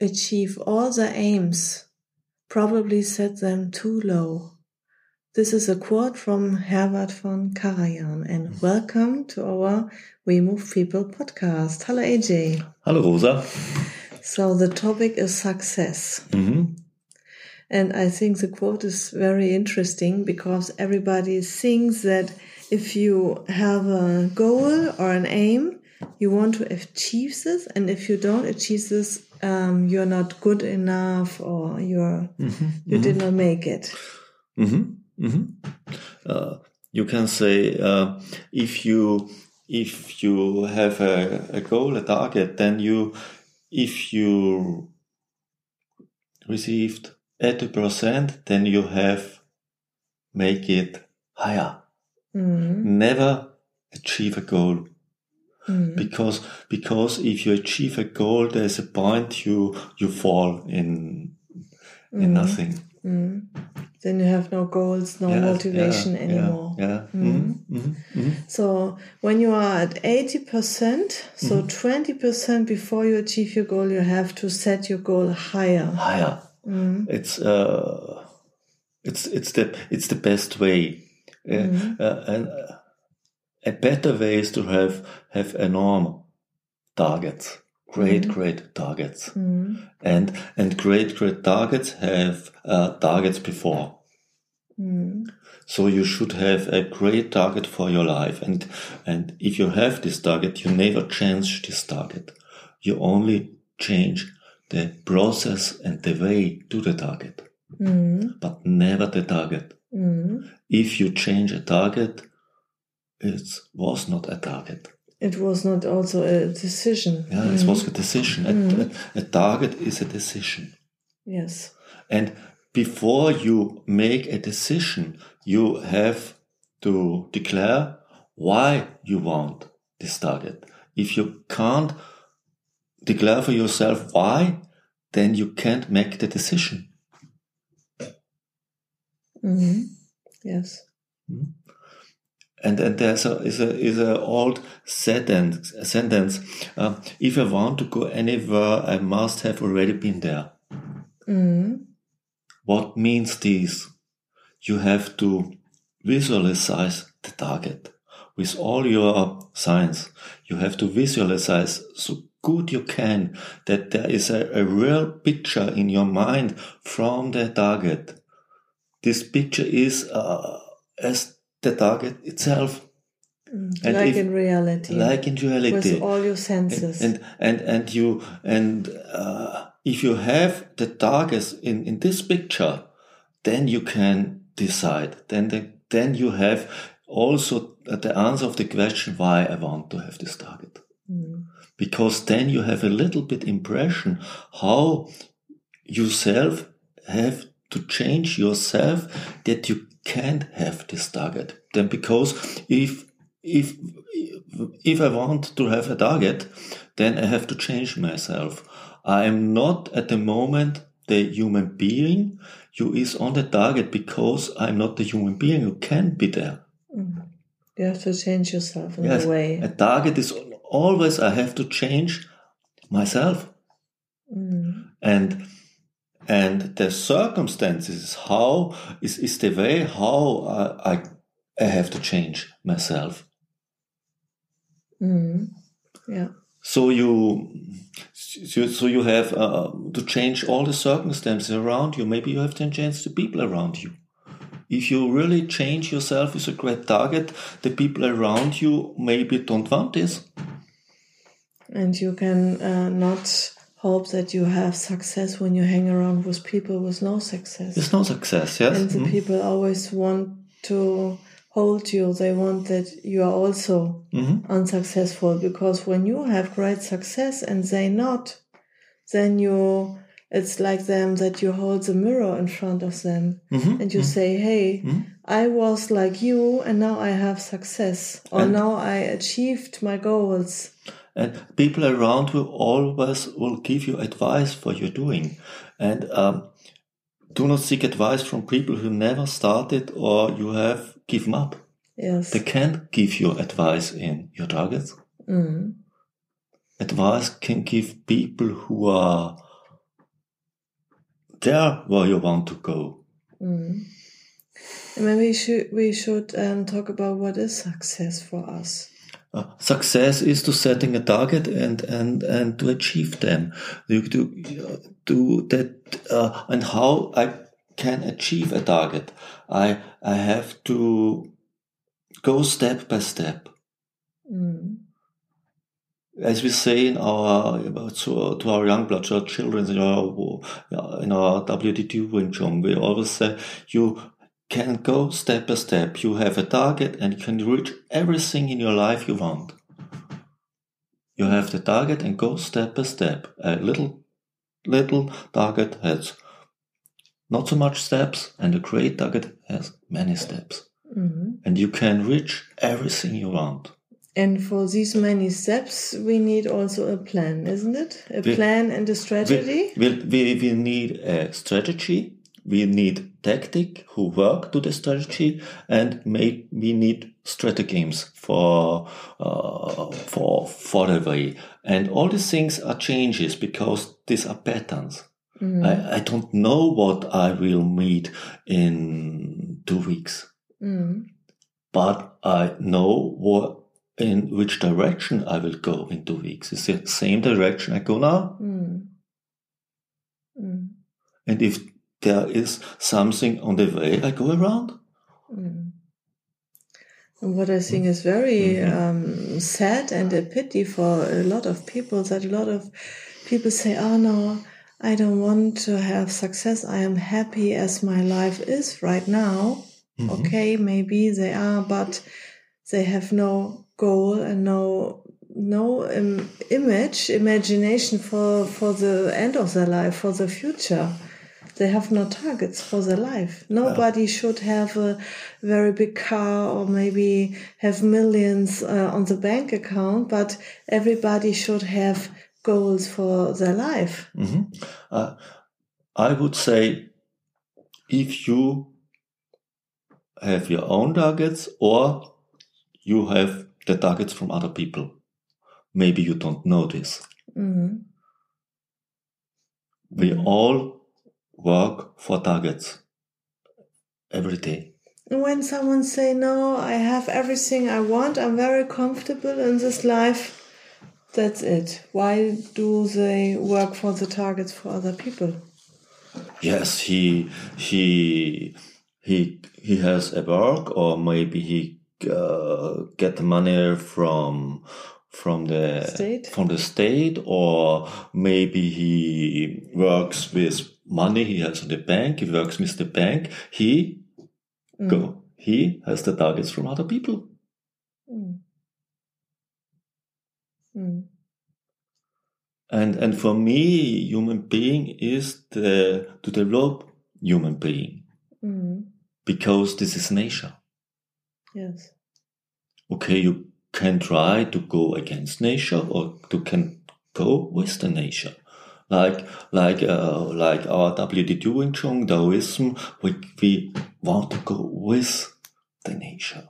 achieve all their aims probably set them too low. This is a quote from Herbert von Karajan and welcome to our We Move People podcast. Hello AJ. Hello Rosa. So the topic is success. Mm-hmm. And I think the quote is very interesting because everybody thinks that if you have a goal or an aim, you want to achieve this, and if you don't achieve this, um, you're not good enough, or you're Mm-hmm. you did not make it. Mm-hmm. Mm-hmm. Uh, you can say uh, if you if you have a, a goal, a target, then you if you received eighty percent, then you have make it higher. Mm, Never achieve a goal mm, because because if you achieve a goal, there's a point you you fall in in Mm. nothing. mm. Then you have no goals, no Yes, motivation yeah, anymore. Yeah. yeah. Mhm. Mhm, mhm, So when you are at eighty percent, so 20 percent before you achieve your goal, you have to set your goal higher. Higher. Mm, It's uh, it's it's the it's the best way, Uh, uh, and uh, a better way is to have have enormous targets, great Mhm. great targets, mm, and and great great targets have uh, targets before. mm, So you should have a great target for your life, and and if you have this target, you never change this target. You only change the process and the way to the target, mm, but never the target. mm. If you change a target, it was not a target. It was not also a decision. Yeah, it Mm, was a decision. A- Mhm. A, a target is a decision, Yes. and before you make a decision, you have to declare why you want this target. If you can't declare for yourself why, then you can't make the decision. hmm Yes. And and there's a is a is a old sentence sentence. Uh, if I want to go anywhere, I must have already been there. mm What means this? You have to visualize the target with all your signs. You have to visualize so good you can that there is a, a real picture in your mind from the target. This picture is uh, as the target itself, Mm. And Like if- in reality. like in reality. with all your senses. and and and you and uh, if you have the targets in in this picture then you can decide then the, then you have also the answer of the question why i want to have this target Mm. because then you have a little bit impression how yourself have to change yourself that you can't have this target then because if if if i want to have a target then i have to change myself i am not at the moment the human being who is on the target because i'm not the human being who can be there Mm. You have to change yourself in Yes, a way. a target is always i have to change myself Mm. and and the circumstances is how is, is the way how I, I I have to change myself. Mm. Yeah. So you so, you have uh, to change all the circumstances around you. Maybe you have to change the people around you. If you really change yourself with a great target, the people around you maybe don't want this. And you can uh, not hope that you have success when you hang around with people with no success. There's no success, yes. and the Mm. people always want to hold you. They want that you are also Mhm. unsuccessful because when you have great success and they not, then you it's like them that you hold the mirror in front of them Mhm, and you say, Hey, I was like you and now I have success or And- now I achieved my goals. And people around you always will give you advice for your doing. And um, do not seek advice from people who never started or you have given up. Yes. They can't give you advice in your targets. Mm. Advice can give people who are there where you want to go. Mm. And maybe we should we should um, talk about what is success for us. Uh, success is to setting a target and and and to achieve them. You do do that uh, and how I can achieve a target. I I have to go step by step. Mm. As we say in our to, to our young blood, to our children, in our in our WDT Wing Chun, we always say you can go step by step. You have a target and you can reach everything in your life you want. You have the target and go step by step. A little, little target has not so much steps, and a great target has many steps. Mm. And you can reach everything you want. And for these many steps, we need also a plan, isn't it? A We- plan and a strategy. We, we, we, we need a strategy. We need tactic who work to the strategy, and may, we need stratagems for uh, for for the way. And all these things are changes because these are patterns. Mm. I, I don't know what I will meet in two weeks, Mm. but I know what in which direction I will go in two weeks. It's the same direction I go now. Mm. And if there is something on the way, I go around. Mm. And what I think is very Mhm. um, sad and a pity for a lot of people that a lot of people say, "Oh no, I don't want to have success. I am happy as my life is right now." Mhm. Okay, maybe they are, but they have no goal and no no um, image, imagination for for the end of their life, for the future. They have no targets for their life. Nobody should have a very big car or maybe have millions uh, on the bank account, but everybody should have goals for their life. Mhm. Uh, I would say if you have your own targets or you have the targets from other people, maybe you don't know this. Mhm. We Mhm. all work for targets every day. When someone say, "No, I have everything I want. I'm very comfortable in this life," that's it. Why do they work for the targets for other people? Yes, he he he he has a work, or maybe he uh, get money from from the State? from the state, or maybe he works with money he has in the bank. He works with the bank. He Mm. go. He has the targets from other people. Mm. Mm. And and for me, human being is the to develop human being Mm. because this is nature. Yes. okay, you can try to go against nature or you can go with the nature. Like, like, uh, like our WD Wing Chun Taoism, we, we want to go with the nature,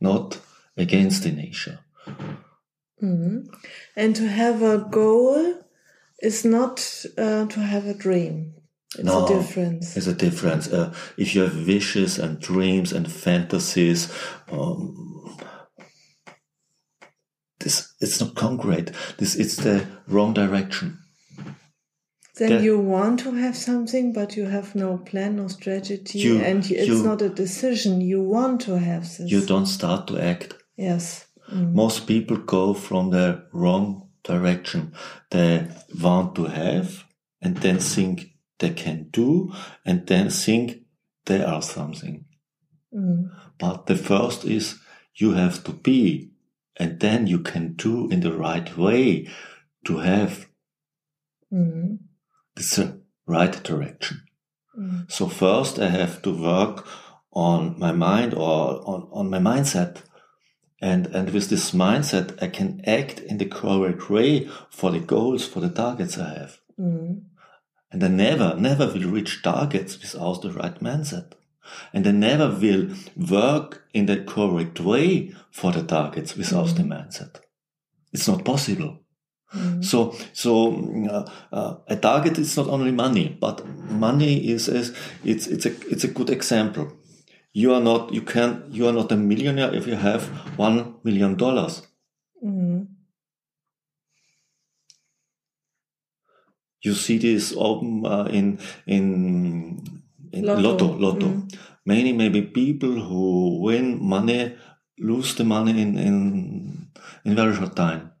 not against the nature. Mm. And to have a goal is not uh, to have a dream. It's No. a difference. There's a difference. Uh, if you have wishes and dreams and fantasies, um, this it's not concrete. This it's the wrong direction. Then the- you want to have something, but you have no plan, or strategy, You- and it's you- not a decision. You want to have this. You don't start to act. Yes. Mm. Most people go from the wrong direction. They want to have and then think they can do and then think they are something. Mm. But the first is you have to be and then you can do in the right way to have. Mm. It's a right direction. Mm. So first I have to work on my mind or on, on my mindset. And, and with this mindset, I can act in the correct way for the goals, for the targets I have. Mm. And I never, never will reach targets without the right mindset. And I never will work in the correct way for the targets without the mindset. It's not possible. Mm. So, so uh, uh, a target is not only money, but money is, is it's it's a it's a good example. You are not you can you are not a millionaire if you have one million dollars. Mm. You see this open uh, in in in Lotto. lotto lotto. Mm. Many maybe people who win money lose the money in in in very short time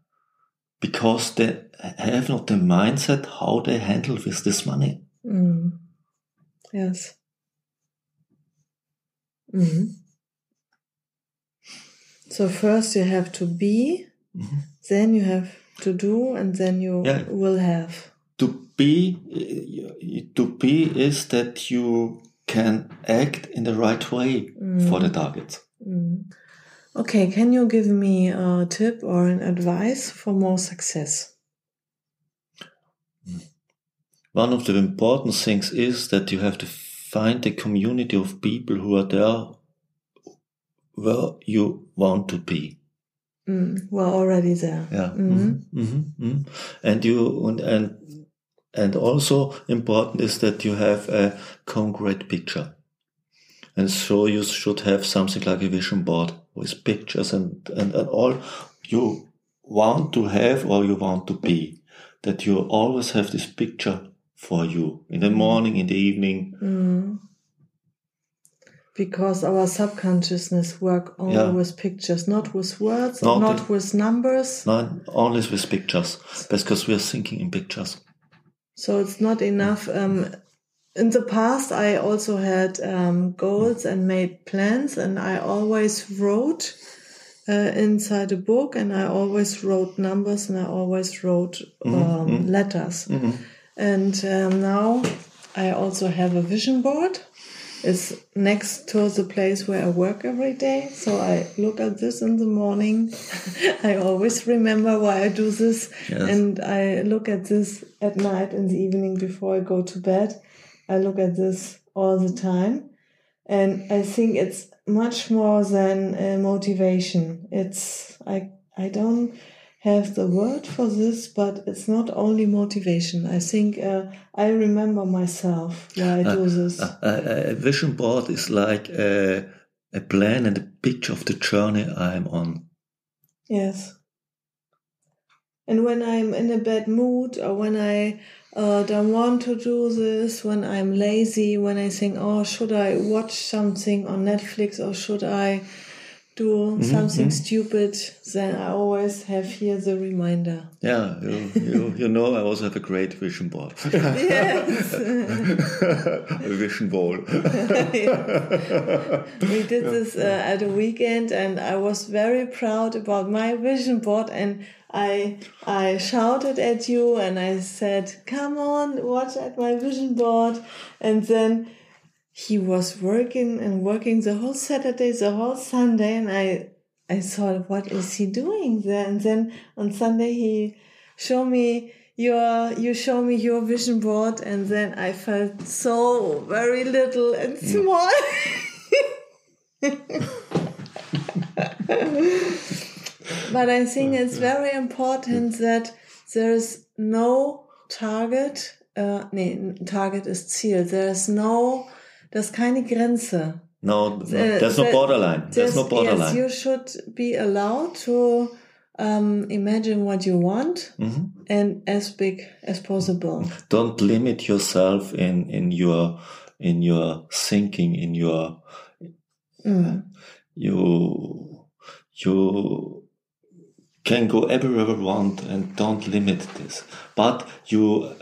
because they have not the mindset how they handle with this money. Mm. Yes. Mm. So first you have to be, Mhm. then you have to do, and then you Yeah. will have. To be to be is that you can act in the right way for the target. Okay, can you give me a tip or an advice for more success? One of the important things is that you have to find a community of people who are there where you want to be. Mm. We're already there. Yeah. Mhm. hmm hmm And you and and and also important is that you have a concrete picture. And so you should have something like a vision board with pictures and, and, and all you want to have or you want to be. That you always have this picture for you in the morning, in the evening. Mm. Because our subconsciousness work only Yeah. with pictures, not with words, Not not, the- with numbers. Not always with pictures, because we are thinking in pictures. So it's not enough. Um, in the past, I also had um, goals and made plans, and I always wrote uh, inside a book, and I always wrote numbers, and I always wrote um, letters. And um, now I also have a vision board. It's next to the place where I work every day. So I look at this in the morning. I always remember why I do this. Yes. And I look at this at night in the evening before I go to bed. I look at this all the time. And I think it's much more than uh, motivation. It's, I, I don't have the word for this, but it's not only motivation. I think uh, I remember myself why I do this. A, a, a vision board is like a, a plan and a picture of the journey I'm on. Yes. And when I'm in a bad mood or when I uh, don't want to do this, when I'm lazy, when I think, oh, should I watch something on Netflix or should I do something stupid, then I always have here the reminder. Yeah, you, you, you know, I also have a great vision board. Yes. a vision wall. we did this uh, at a weekend and i was very proud about my vision board and i i shouted at you and i said come on watch at my vision board. And then he was working and working the whole saturday the whole sunday and i i thought what is he doing there? And then on sunday he showed me your you show me your vision board and then i felt so very little and mm. small but i think it's very important that there's no target uh, nee, target ist ziel there's no there's keine grenze No, no there's no borderline. There's no borderline. Yes, you should be allowed to um, imagine what you want Mm-hmm. and as big as possible. Don't limit yourself in, in your in your thinking, in your Mm. you you can go everywhere you want and don't limit this. But you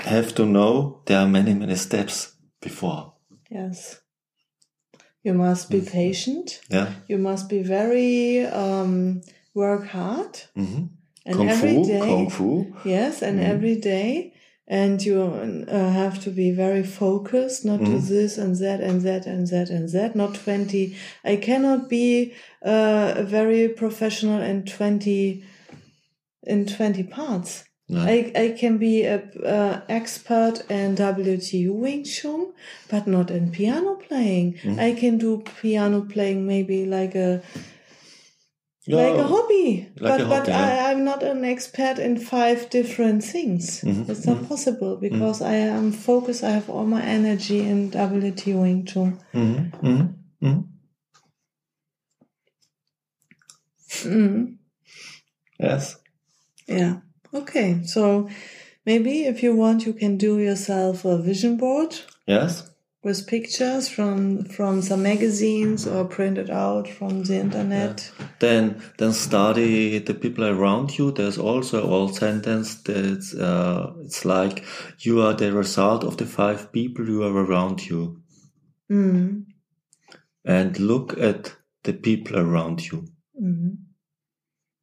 have to know there are many many steps before. Yes. You must be patient. Yeah. You must be very um, work hard. hmm And Kung every fu, day, kung fu. yes, and every day and you uh, have to be very focused, not do this and that and that and that and that, not 20. I cannot be uh, very professional in 20, in 20 parts. No. I, I can be a uh, expert in WTU Wing Chun, but not in piano playing. I can do piano playing maybe like a like a hobby, Like but a but hobby, yeah. I, I'm not an expert in five different things. Mm-hmm, It's not possible because I am focused. I have all my energy in WTU Wing Chun. Mm-hmm. Mm-hmm. Mm-hmm. Mm. Yes. Yeah. Okay. So maybe if you want, you can do yourself a vision board. Yes. With pictures from from some magazines or printed out from the internet. Then, then study the people around you. There's also old sentence that's uh, it's like you are the result of the five people who are around you, Mm. and look at the people around you Mm.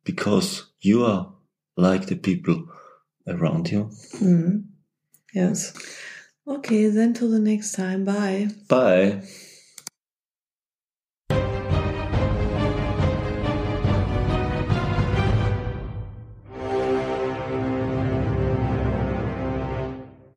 because you are like the people around you. Mm. Yes. Okay, then till the next time. Bye. Bye.